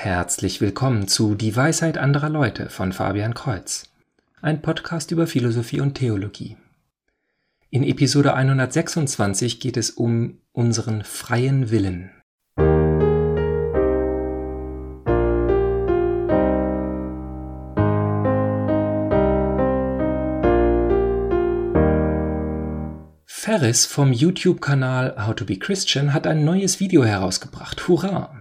Herzlich willkommen zu Die Weisheit anderer Leute von Fabian Kreuz, ein Podcast über Philosophie und Theologie. In Episode 126 geht es um unseren freien Willen. Ferris vom YouTube-Kanal How to Be Christian hat ein neues Video herausgebracht. Hurra!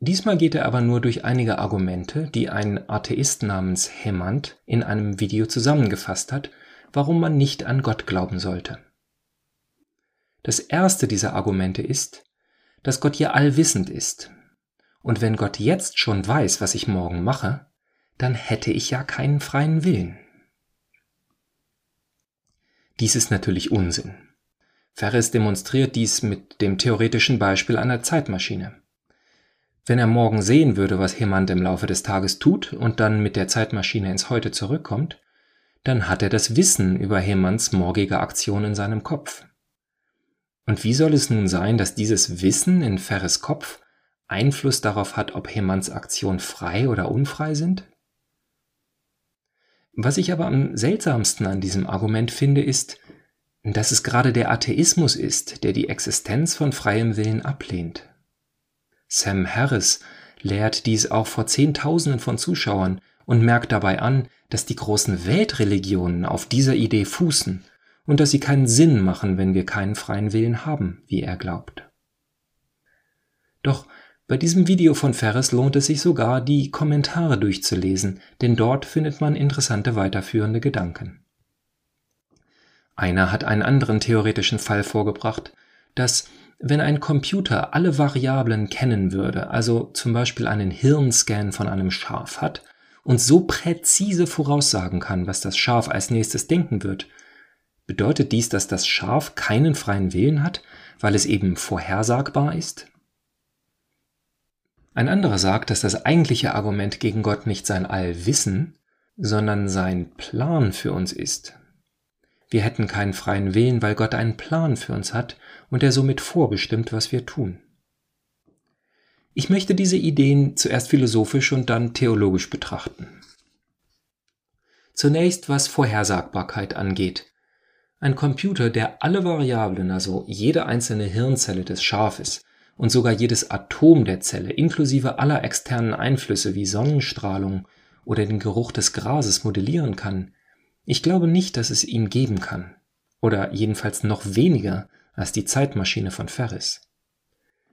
Diesmal geht er aber nur durch einige Argumente, die ein Atheist namens Hemmant in einem Video zusammengefasst hat, warum man nicht an Gott glauben sollte. Das erste dieser Argumente ist, dass Gott ja allwissend ist. Und wenn Gott jetzt schon weiß, was ich morgen mache, dann hätte ich ja keinen freien Willen. Dies ist natürlich Unsinn. Ferris demonstriert dies mit dem theoretischen Beispiel einer Zeitmaschine. Wenn er morgen sehen würde, was Hemand im Laufe des Tages tut und dann mit der Zeitmaschine ins Heute zurückkommt, dann hat er das Wissen über Hemands morgige Aktion in seinem Kopf. Und wie soll es nun sein, dass dieses Wissen in Ferres Kopf Einfluss darauf hat, ob Hemands Aktion frei oder unfrei sind? Was ich aber am seltsamsten an diesem Argument finde, ist, dass es gerade der Atheismus ist, der die Existenz von freiem Willen ablehnt. Sam Harris lehrt dies auch vor Zehntausenden von Zuschauern und merkt dabei an, dass die großen Weltreligionen auf dieser Idee fußen und dass sie keinen Sinn machen, wenn wir keinen freien Willen haben, wie er glaubt. Doch bei diesem Video von Ferris lohnt es sich sogar, die Kommentare durchzulesen, denn dort findet man interessante weiterführende Gedanken. Einer hat einen anderen theoretischen Fall vorgebracht, dass wenn ein Computer alle Variablen kennen würde, also zum Beispiel einen Hirnscan von einem Schaf hat und so präzise voraussagen kann, was das Schaf als nächstes denken wird, bedeutet dies, dass das Schaf keinen freien Willen hat, weil es eben vorhersagbar ist? Ein anderer sagt, dass das eigentliche Argument gegen Gott nicht sein Allwissen, sondern sein Plan für uns ist. Wir hätten keinen freien Willen, weil Gott einen Plan für uns hat und er somit vorbestimmt, was wir tun. Ich möchte diese Ideen zuerst philosophisch und dann theologisch betrachten. Zunächst was Vorhersagbarkeit angeht. Ein Computer, der alle Variablen, also jede einzelne Hirnzelle des Schafes und sogar jedes Atom der Zelle inklusive aller externen Einflüsse wie Sonnenstrahlung oder den Geruch des Grases modellieren kann, ich glaube nicht, dass es ihn geben kann. Oder jedenfalls noch weniger als die Zeitmaschine von Ferris.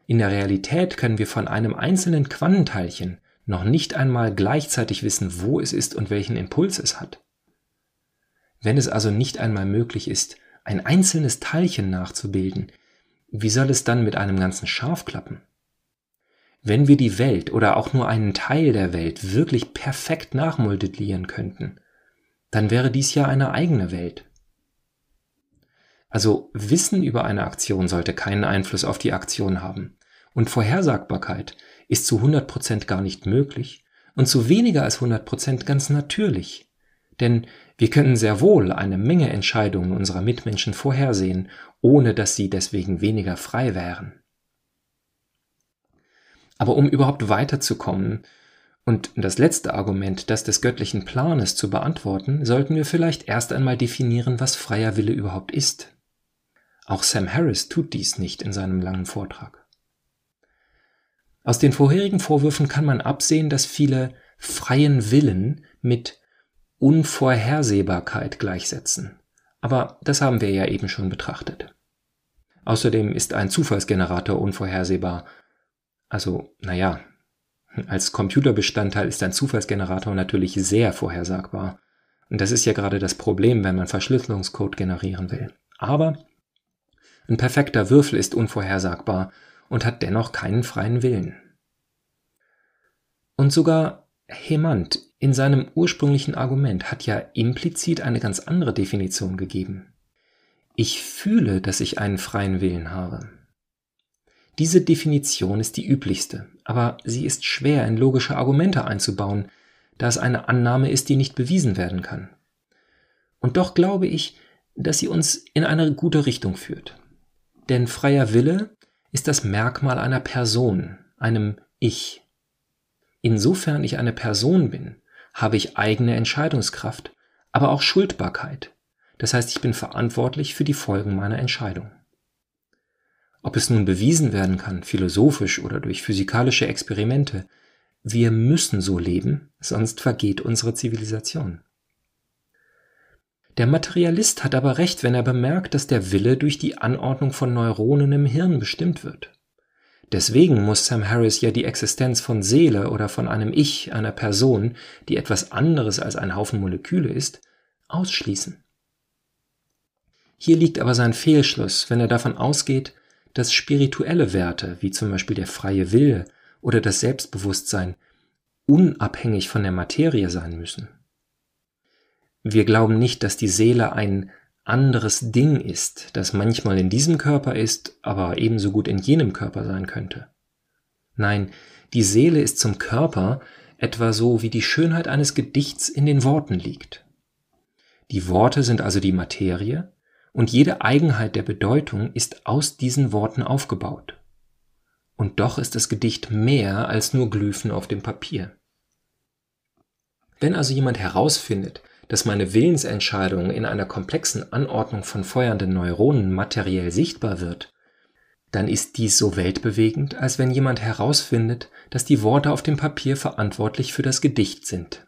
In der Realität können wir von einem einzelnen Quantenteilchen noch nicht einmal gleichzeitig wissen, wo es ist und welchen Impuls es hat. Wenn es also nicht einmal möglich ist, ein einzelnes Teilchen nachzubilden, wie soll es dann mit einem ganzen Schaf klappen? Wenn wir die Welt oder auch nur einen Teil der Welt wirklich perfekt nachmodellieren könnten, dann wäre dies ja eine eigene Welt. Also Wissen über eine Aktion sollte keinen Einfluss auf die Aktion haben. Und Vorhersagbarkeit ist zu 100% gar nicht möglich und zu weniger als 100% ganz natürlich. Denn wir können sehr wohl eine Menge Entscheidungen unserer Mitmenschen vorhersehen, ohne dass sie deswegen weniger frei wären. Aber um überhaupt weiterzukommen, und das letzte Argument, das des göttlichen Planes zu beantworten, sollten wir vielleicht erst einmal definieren, was freier Wille überhaupt ist. Auch Sam Harris tut dies nicht in seinem langen Vortrag. Aus den vorherigen Vorwürfen kann man absehen, dass viele freien Willen mit Unvorhersehbarkeit gleichsetzen. Aber das haben wir ja eben schon betrachtet. Außerdem ist ein Zufallsgenerator unvorhersehbar. Also, naja, als Computerbestandteil ist ein Zufallsgenerator natürlich sehr vorhersagbar. Und das ist ja gerade das Problem, wenn man Verschlüsselungscode generieren will. Aber ein perfekter Würfel ist unvorhersagbar und hat dennoch keinen freien Willen. Und sogar Hemant in seinem ursprünglichen Argument hat ja implizit eine ganz andere Definition gegeben. Ich fühle, dass ich einen freien Willen habe. Diese Definition ist die üblichste, aber sie ist schwer in logische Argumente einzubauen, da es eine Annahme ist, die nicht bewiesen werden kann. Und doch glaube ich, dass sie uns in eine gute Richtung führt. Denn freier Wille ist das Merkmal einer Person, einem Ich. Insofern ich eine Person bin, habe ich eigene Entscheidungskraft, aber auch Schuldbarkeit. Das heißt, ich bin verantwortlich für die Folgen meiner Entscheidung. Ob es nun bewiesen werden kann, philosophisch oder durch physikalische Experimente, wir müssen so leben, sonst vergeht unsere Zivilisation. Der Materialist hat aber recht, wenn er bemerkt, dass der Wille durch die Anordnung von Neuronen im Hirn bestimmt wird. Deswegen muss Sam Harris ja die Existenz von Seele oder von einem Ich, einer Person, die etwas anderes als ein Haufen Moleküle ist, ausschließen. Hier liegt aber sein Fehlschluss, wenn er davon ausgeht, dass spirituelle Werte, wie zum Beispiel der freie Wille oder das Selbstbewusstsein, unabhängig von der Materie sein müssen. Wir glauben nicht, dass die Seele ein anderes Ding ist, das manchmal in diesem Körper ist, aber ebenso gut in jenem Körper sein könnte. Nein, die Seele ist zum Körper etwa so, wie die Schönheit eines Gedichts in den Worten liegt. Die Worte sind also die Materie, und jede Eigenheit der Bedeutung ist aus diesen Worten aufgebaut. Und doch ist das Gedicht mehr als nur Glyphen auf dem Papier. Wenn also jemand herausfindet, dass meine Willensentscheidung in einer komplexen Anordnung von feuernden Neuronen materiell sichtbar wird, dann ist dies so weltbewegend, als wenn jemand herausfindet, dass die Worte auf dem Papier verantwortlich für das Gedicht sind.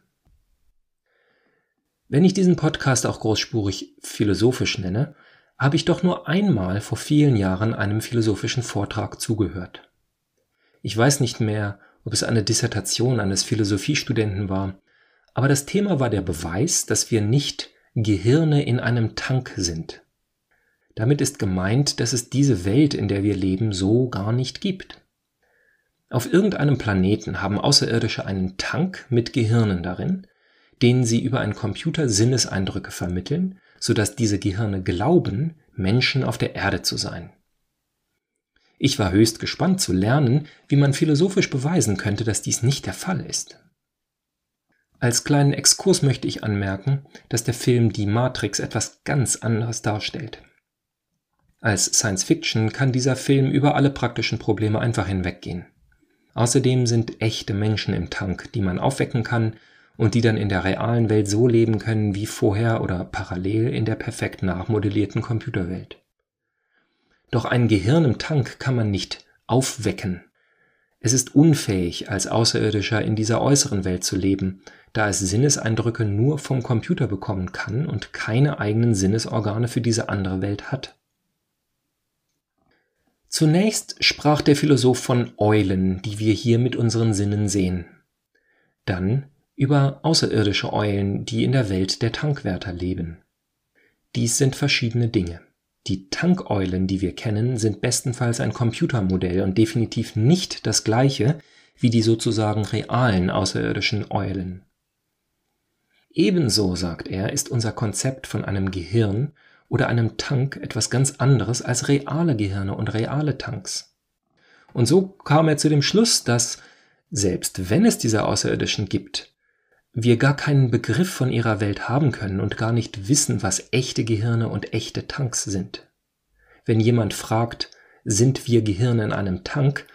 Wenn ich diesen Podcast auch großspurig philosophisch nenne, habe ich doch nur einmal vor vielen Jahren einem philosophischen Vortrag zugehört. Ich weiß nicht mehr, ob es eine Dissertation eines Philosophiestudenten war, aber das Thema war der Beweis, dass wir nicht Gehirne in einem Tank sind. Damit ist gemeint, dass es diese Welt, in der wir leben, so gar nicht gibt. Auf irgendeinem Planeten haben Außerirdische einen Tank mit Gehirnen darin, denen sie über einen Computer Sinneseindrücke vermitteln, sodass diese Gehirne glauben, Menschen auf der Erde zu sein. Ich war höchst gespannt zu lernen, wie man philosophisch beweisen könnte, dass dies nicht der Fall ist. Als kleinen Exkurs möchte ich anmerken, dass der Film Die Matrix etwas ganz anderes darstellt. Als Science Fiction kann dieser Film über alle praktischen Probleme einfach hinweggehen. Außerdem sind echte Menschen im Tank, die man aufwecken kann und die dann in der realen Welt so leben können wie vorher oder parallel in der perfekt nachmodellierten Computerwelt. Doch ein Gehirn im Tank kann man nicht aufwecken. Es ist unfähig, als Außerirdischer in dieser äußeren Welt zu leben, da es Sinneseindrücke nur vom Computer bekommen kann und keine eigenen Sinnesorgane für diese andere Welt hat. Zunächst sprach der Philosoph von Eulen, die wir hier mit unseren Sinnen sehen. Dann über außerirdische Eulen, die in der Welt der Tankwärter leben. Dies sind verschiedene Dinge. Die Tankeulen, die wir kennen, sind bestenfalls ein Computermodell und definitiv nicht das gleiche wie die sozusagen realen außerirdischen Eulen. Ebenso, sagt er, ist unser Konzept von einem Gehirn oder einem Tank etwas ganz anderes als reale Gehirne und reale Tanks. Und so kam er zu dem Schluss, dass, selbst wenn es diese Außerirdischen gibt, wir gar keinen Begriff von ihrer Welt haben können und gar nicht wissen, was echte Gehirne und echte Tanks sind. Wenn jemand fragt, sind wir Gehirne in einem Tank,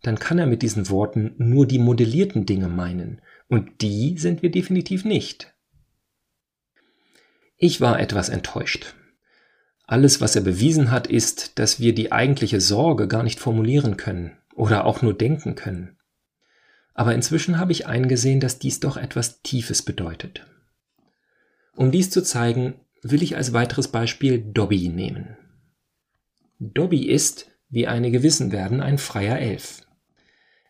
dann kann er mit diesen Worten nur die modellierten Dinge meinen, und die sind wir definitiv nicht. Ich war etwas enttäuscht. Alles, was er bewiesen hat, ist, dass wir die eigentliche Sorge gar nicht formulieren können oder auch nur denken können. Aber inzwischen habe ich eingesehen, dass dies doch etwas Tiefes bedeutet. Um dies zu zeigen, will ich als weiteres Beispiel Dobby nehmen. Dobby ist, wie einige wissen werden, ein freier Elf.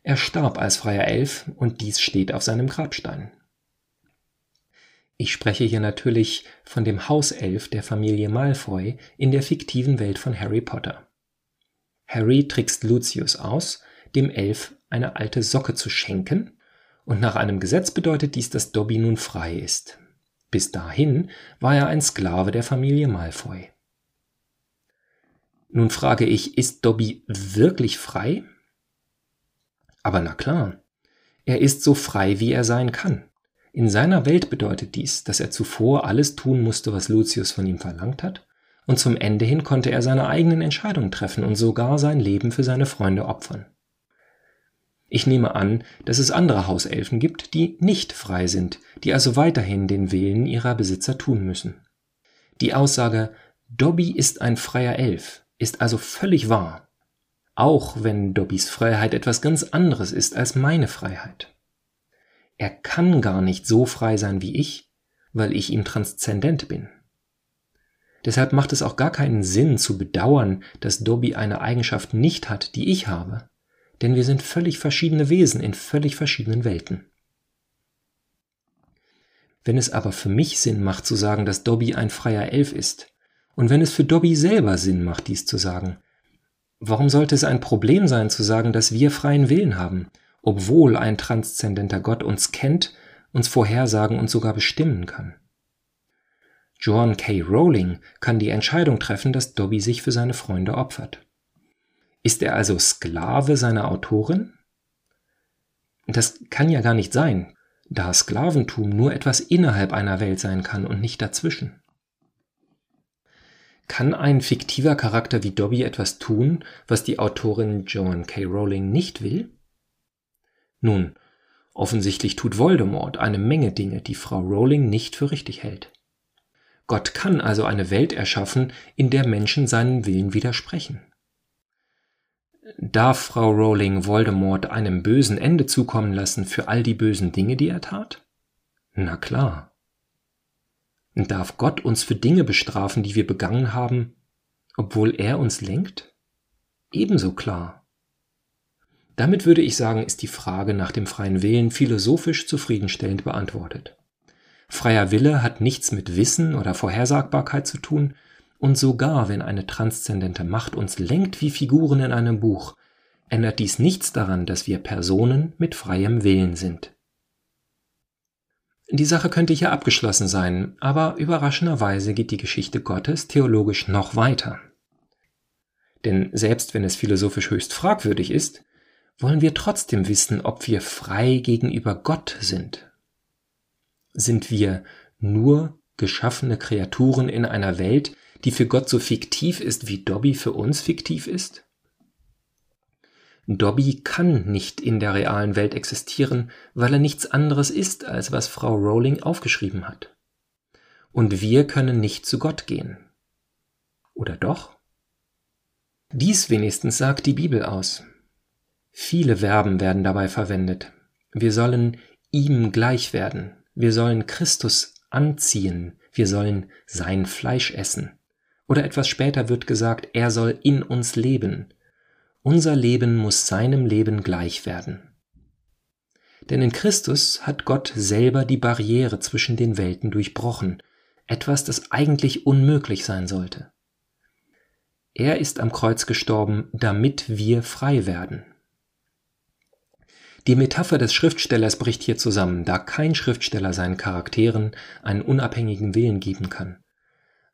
Er starb als freier Elf und dies steht auf seinem Grabstein. Ich spreche hier natürlich von dem Hauself der Familie Malfoy in der fiktiven Welt von Harry Potter. Harry trickst Lucius aus, dem Elf eine alte Socke zu schenken, und nach einem Gesetz bedeutet dies, dass Dobby nun frei ist. Bis dahin war er ein Sklave der Familie Malfoy. Nun frage ich, ist Dobby wirklich frei? Aber na klar, er ist so frei, wie er sein kann. In seiner Welt bedeutet dies, dass er zuvor alles tun musste, was Lucius von ihm verlangt hat, und zum Ende hin konnte er seine eigenen Entscheidungen treffen und sogar sein Leben für seine Freunde opfern. Ich nehme an, dass es andere Hauselfen gibt, die nicht frei sind, die also weiterhin den Willen ihrer Besitzer tun müssen. Die Aussage Dobby ist ein freier Elf ist also völlig wahr, auch wenn Dobbys Freiheit etwas ganz anderes ist als meine Freiheit. Er kann gar nicht so frei sein wie ich, weil ich ihm transzendent bin. Deshalb macht es auch gar keinen Sinn zu bedauern, dass Dobby eine Eigenschaft nicht hat, die ich habe, denn wir sind völlig verschiedene Wesen in völlig verschiedenen Welten. Wenn es aber für mich Sinn macht zu sagen, dass Dobby ein freier Elf ist, und wenn es für Dobby selber Sinn macht, dies zu sagen, warum sollte es ein Problem sein zu sagen, dass wir freien Willen haben, obwohl ein transzendenter Gott uns kennt, uns vorhersagen und sogar bestimmen kann? John K. Rowling kann die Entscheidung treffen, dass Dobby sich für seine Freunde opfert. Ist er also Sklave seiner Autorin? Das kann ja gar nicht sein, da Sklaventum nur etwas innerhalb einer Welt sein kann und nicht dazwischen. Kann ein fiktiver Charakter wie Dobby etwas tun, was die Autorin Joan K. Rowling nicht will? Nun, offensichtlich tut Voldemort eine Menge Dinge, die Frau Rowling nicht für richtig hält. Gott kann also eine Welt erschaffen, in der Menschen seinen Willen widersprechen. Darf Frau Rowling Voldemort einem bösen Ende zukommen lassen für all die bösen Dinge, die er tat? Na klar. Darf Gott uns für Dinge bestrafen, die wir begangen haben, obwohl er uns lenkt? Ebenso klar. Damit würde ich sagen, ist die Frage nach dem freien Willen philosophisch zufriedenstellend beantwortet. Freier Wille hat nichts mit Wissen oder Vorhersagbarkeit zu tun, und sogar wenn eine transzendente Macht uns lenkt wie Figuren in einem Buch, ändert dies nichts daran, dass wir Personen mit freiem Willen sind. Die Sache könnte hier abgeschlossen sein, aber überraschenderweise geht die Geschichte Gottes theologisch noch weiter. Denn selbst wenn es philosophisch höchst fragwürdig ist, wollen wir trotzdem wissen, ob wir frei gegenüber Gott sind. Sind wir nur geschaffene Kreaturen in einer Welt, die für Gott so fiktiv ist, wie Dobby für uns fiktiv ist? Dobby kann nicht in der realen Welt existieren, weil er nichts anderes ist, als was Frau Rowling aufgeschrieben hat. Und wir können nicht zu Gott gehen. Oder doch? Dies wenigstens sagt die Bibel aus. Viele Verben werden dabei verwendet. Wir sollen ihm gleich werden. Wir sollen Christus anziehen. Wir sollen sein Fleisch essen. Oder etwas später wird gesagt, er soll in uns leben. Unser Leben muss seinem Leben gleich werden. Denn in Christus hat Gott selber die Barriere zwischen den Welten durchbrochen, etwas, das eigentlich unmöglich sein sollte. Er ist am Kreuz gestorben, damit wir frei werden. Die Metapher des Schriftstellers bricht hier zusammen, da kein Schriftsteller seinen Charakteren einen unabhängigen Willen geben kann.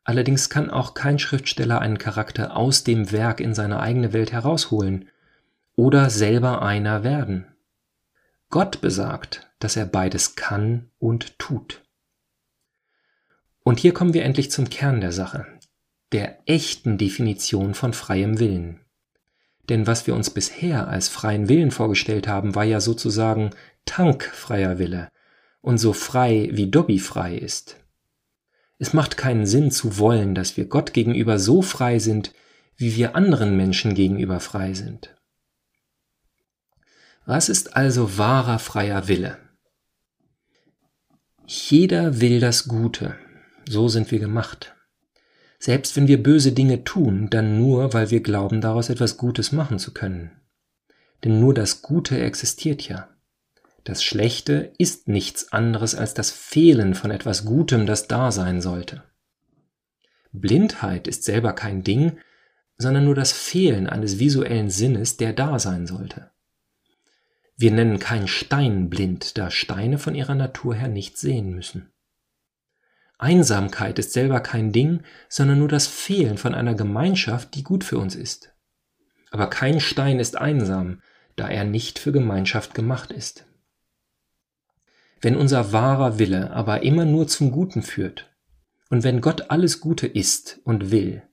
Allerdings kann auch kein Schriftsteller einen Charakter aus dem Werk in seine eigene Welt herausholen oder selber einer werden. Gott besagt, dass er beides kann und tut. Und hier kommen wir endlich zum Kern der Sache, der echten Definition von freiem Willen. Denn was wir uns bisher als freien Willen vorgestellt haben, war ja sozusagen tankfreier Wille und so frei wie Dobby frei ist. Es macht keinen Sinn zu wollen, dass wir Gott gegenüber so frei sind, wie wir anderen Menschen gegenüber frei sind. Was ist also wahrer freier Wille? Jeder will das Gute, so sind wir gemacht. Selbst wenn wir böse Dinge tun, dann nur, weil wir glauben, daraus etwas Gutes machen zu können. Denn nur das Gute existiert ja. Das Schlechte ist nichts anderes als das Fehlen von etwas Gutem, das da sein sollte. Blindheit ist selber kein Ding, sondern nur das Fehlen eines visuellen Sinnes, der da sein sollte. Wir nennen keinen Stein blind, da Steine von ihrer Natur her nicht sehen müssen. Einsamkeit ist selber kein Ding, sondern nur das Fehlen von einer Gemeinschaft, die gut für uns ist. Aber kein Stein ist einsam, da er nicht für Gemeinschaft gemacht ist. Wenn unser wahrer Wille aber immer nur zum Guten führt, und wenn Gott alles Gute ist und will,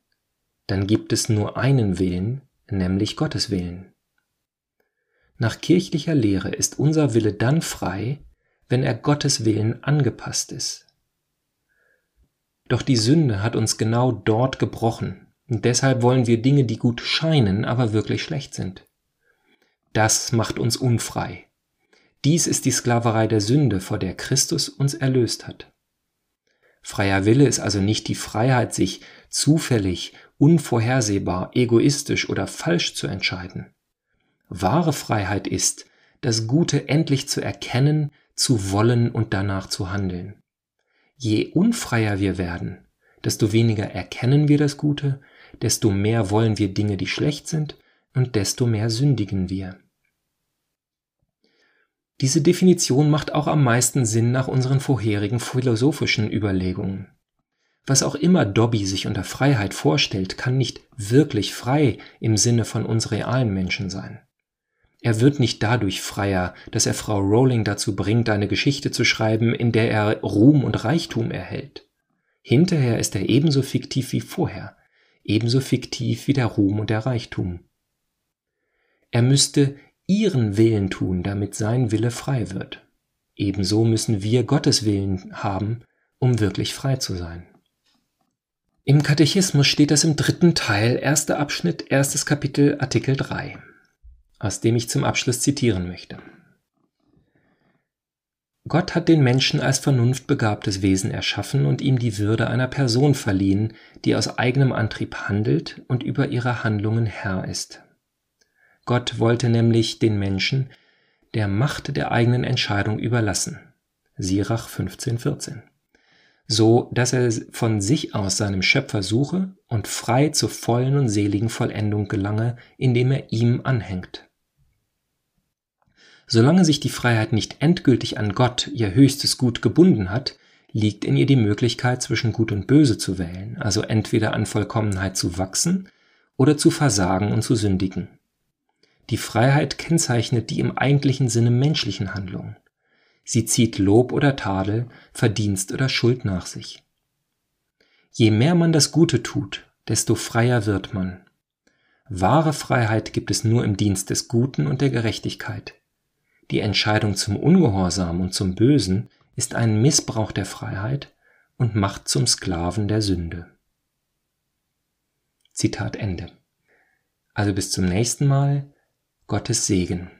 dann gibt es nur einen Willen, nämlich Gottes Willen. Nach kirchlicher Lehre ist unser Wille dann frei, wenn er Gottes Willen angepasst ist. Doch die Sünde hat uns genau dort gebrochen, und deshalb wollen wir Dinge, die gut scheinen, aber wirklich schlecht sind. Das macht uns unfrei. Dies ist die Sklaverei der Sünde, vor der Christus uns erlöst hat. Freier Wille ist also nicht die Freiheit, sich zufällig, unvorhersehbar, egoistisch oder falsch zu entscheiden. Wahre Freiheit ist, das Gute endlich zu erkennen, zu wollen und danach zu handeln. Je unfreier wir werden, desto weniger erkennen wir das Gute, desto mehr wollen wir Dinge, die schlecht sind, und desto mehr sündigen wir. Diese Definition macht auch am meisten Sinn nach unseren vorherigen philosophischen Überlegungen. Was auch immer Dobby sich unter Freiheit vorstellt, kann nicht wirklich frei im Sinne von uns realen Menschen sein. Er wird nicht dadurch freier, dass er Frau Rowling dazu bringt, eine Geschichte zu schreiben, in der er Ruhm und Reichtum erhält. Hinterher ist er ebenso fiktiv wie vorher, ebenso fiktiv wie der Ruhm und der Reichtum. Er müsste ihren Willen tun, damit sein Wille frei wird. Ebenso müssen wir Gottes Willen haben, um wirklich frei zu sein. Im Katechismus steht das im dritten Teil, erster Abschnitt, erstes Kapitel, Artikel 3 aus dem ich zum Abschluss zitieren möchte. Gott hat den Menschen als vernunftbegabtes Wesen erschaffen und ihm die Würde einer Person verliehen, die aus eigenem Antrieb handelt und über ihre Handlungen Herr ist. Gott wollte nämlich den Menschen der Macht der eigenen Entscheidung überlassen. Sirach 15,14. So, dass er von sich aus seinem Schöpfer suche und frei zur vollen und seligen Vollendung gelange, indem er ihm anhängt. Solange sich die Freiheit nicht endgültig an Gott, ihr höchstes Gut, gebunden hat, liegt in ihr die Möglichkeit, zwischen Gut und Böse zu wählen, also entweder an Vollkommenheit zu wachsen oder zu versagen und zu sündigen. Die Freiheit kennzeichnet die im eigentlichen Sinne menschlichen Handlungen. Sie zieht Lob oder Tadel, Verdienst oder Schuld nach sich. Je mehr man das Gute tut, desto freier wird man. Wahre Freiheit gibt es nur im Dienst des Guten und der Gerechtigkeit. Die Entscheidung zum Ungehorsam und zum Bösen ist ein Missbrauch der Freiheit und macht zum Sklaven der Sünde. Zitat Ende. Also bis zum nächsten Mal, Gottes Segen.